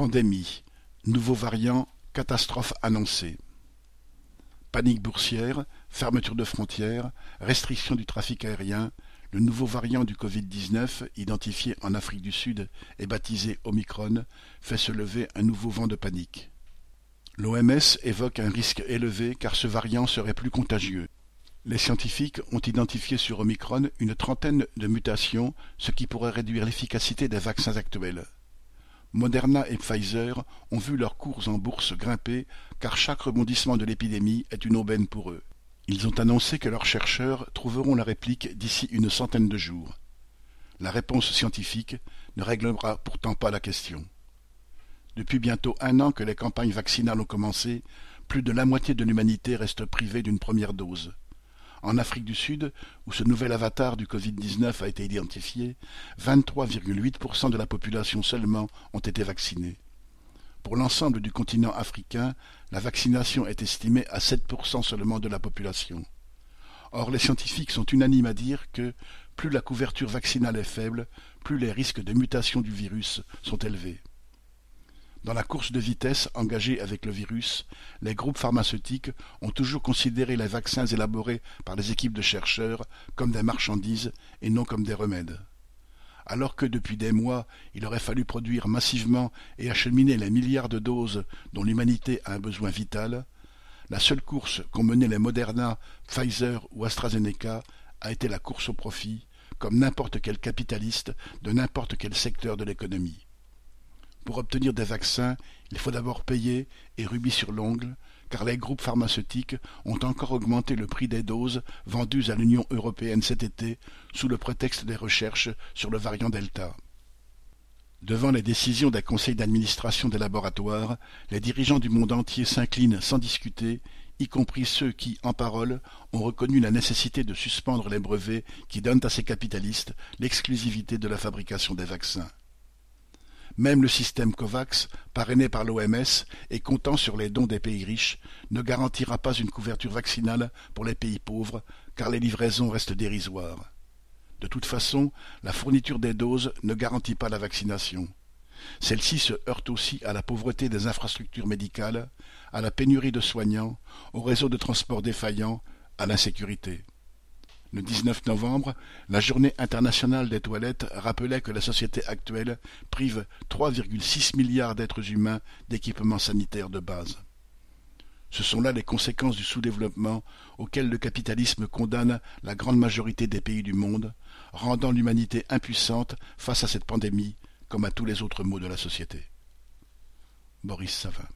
Pandémie, nouveau variant, catastrophe annoncée. Panique boursière, fermeture de frontières, restriction du trafic aérien, le nouveau variant du Covid-19, identifié en Afrique du Sud et baptisé Omicron, fait se lever un nouveau vent de panique. L'OMS évoque un risque élevé car ce variant serait plus contagieux. Les scientifiques ont identifié sur Omicron une trentaine de mutations, ce qui pourrait réduire l'efficacité des vaccins actuels. Moderna et Pfizer ont vu leurs cours en bourse grimper car chaque rebondissement de l'épidémie est une aubaine pour eux. Ils ont annoncé que leurs chercheurs trouveront la réplique d'ici une centaine de jours. La réponse scientifique ne réglera pourtant pas la question. Depuis bientôt un an que les campagnes vaccinales ont commencé, plus de la moitié de l'humanité reste privée d'une première dose. En Afrique du Sud, où ce nouvel avatar du Covid-19 a été identifié, 23,8% de la population seulement ont été vaccinés. Pour l'ensemble du continent africain, la vaccination est estimée à 7% seulement de la population. Or, les scientifiques sont unanimes à dire que plus la couverture vaccinale est faible, plus les risques de mutation du virus sont élevés. Dans la course de vitesse engagée avec le virus, les groupes pharmaceutiques ont toujours considéré les vaccins élaborés par les équipes de chercheurs comme des marchandises et non comme des remèdes. Alors que depuis des mois il aurait fallu produire massivement et acheminer les milliards de doses dont l'humanité a un besoin vital, la seule course qu'ont menée les Moderna, Pfizer ou AstraZeneca a été la course au profit, comme n'importe quel capitaliste de n'importe quel secteur de l'économie. Pour obtenir des vaccins, il faut d'abord payer, et rubis sur l'ongle, car les groupes pharmaceutiques ont encore augmenté le prix des doses vendues à l'Union européenne cet été sous le prétexte des recherches sur le variant Delta. Devant les décisions des conseils d'administration des laboratoires, les dirigeants du monde entier s'inclinent sans discuter, y compris ceux qui, en parole, ont reconnu la nécessité de suspendre les brevets qui donnent à ces capitalistes l'exclusivité de la fabrication des vaccins. Même le système COVAX, parrainé par l'OMS et comptant sur les dons des pays riches, ne garantira pas une couverture vaccinale pour les pays pauvres, car les livraisons restent dérisoires. De toute façon, la fourniture des doses ne garantit pas la vaccination. Celle-ci se heurte aussi à la pauvreté des infrastructures médicales, à la pénurie de soignants, au réseau de transport défaillant, à l'insécurité. Le 19 novembre, la Journée internationale des toilettes rappelait que la société actuelle prive 3,6 milliards d'êtres humains d'équipements sanitaires de base. Ce sont là les conséquences du sous-développement auquel le capitalisme condamne la grande majorité des pays du monde, rendant l'humanité impuissante face à cette pandémie comme à tous les autres maux de la société. Boris Savin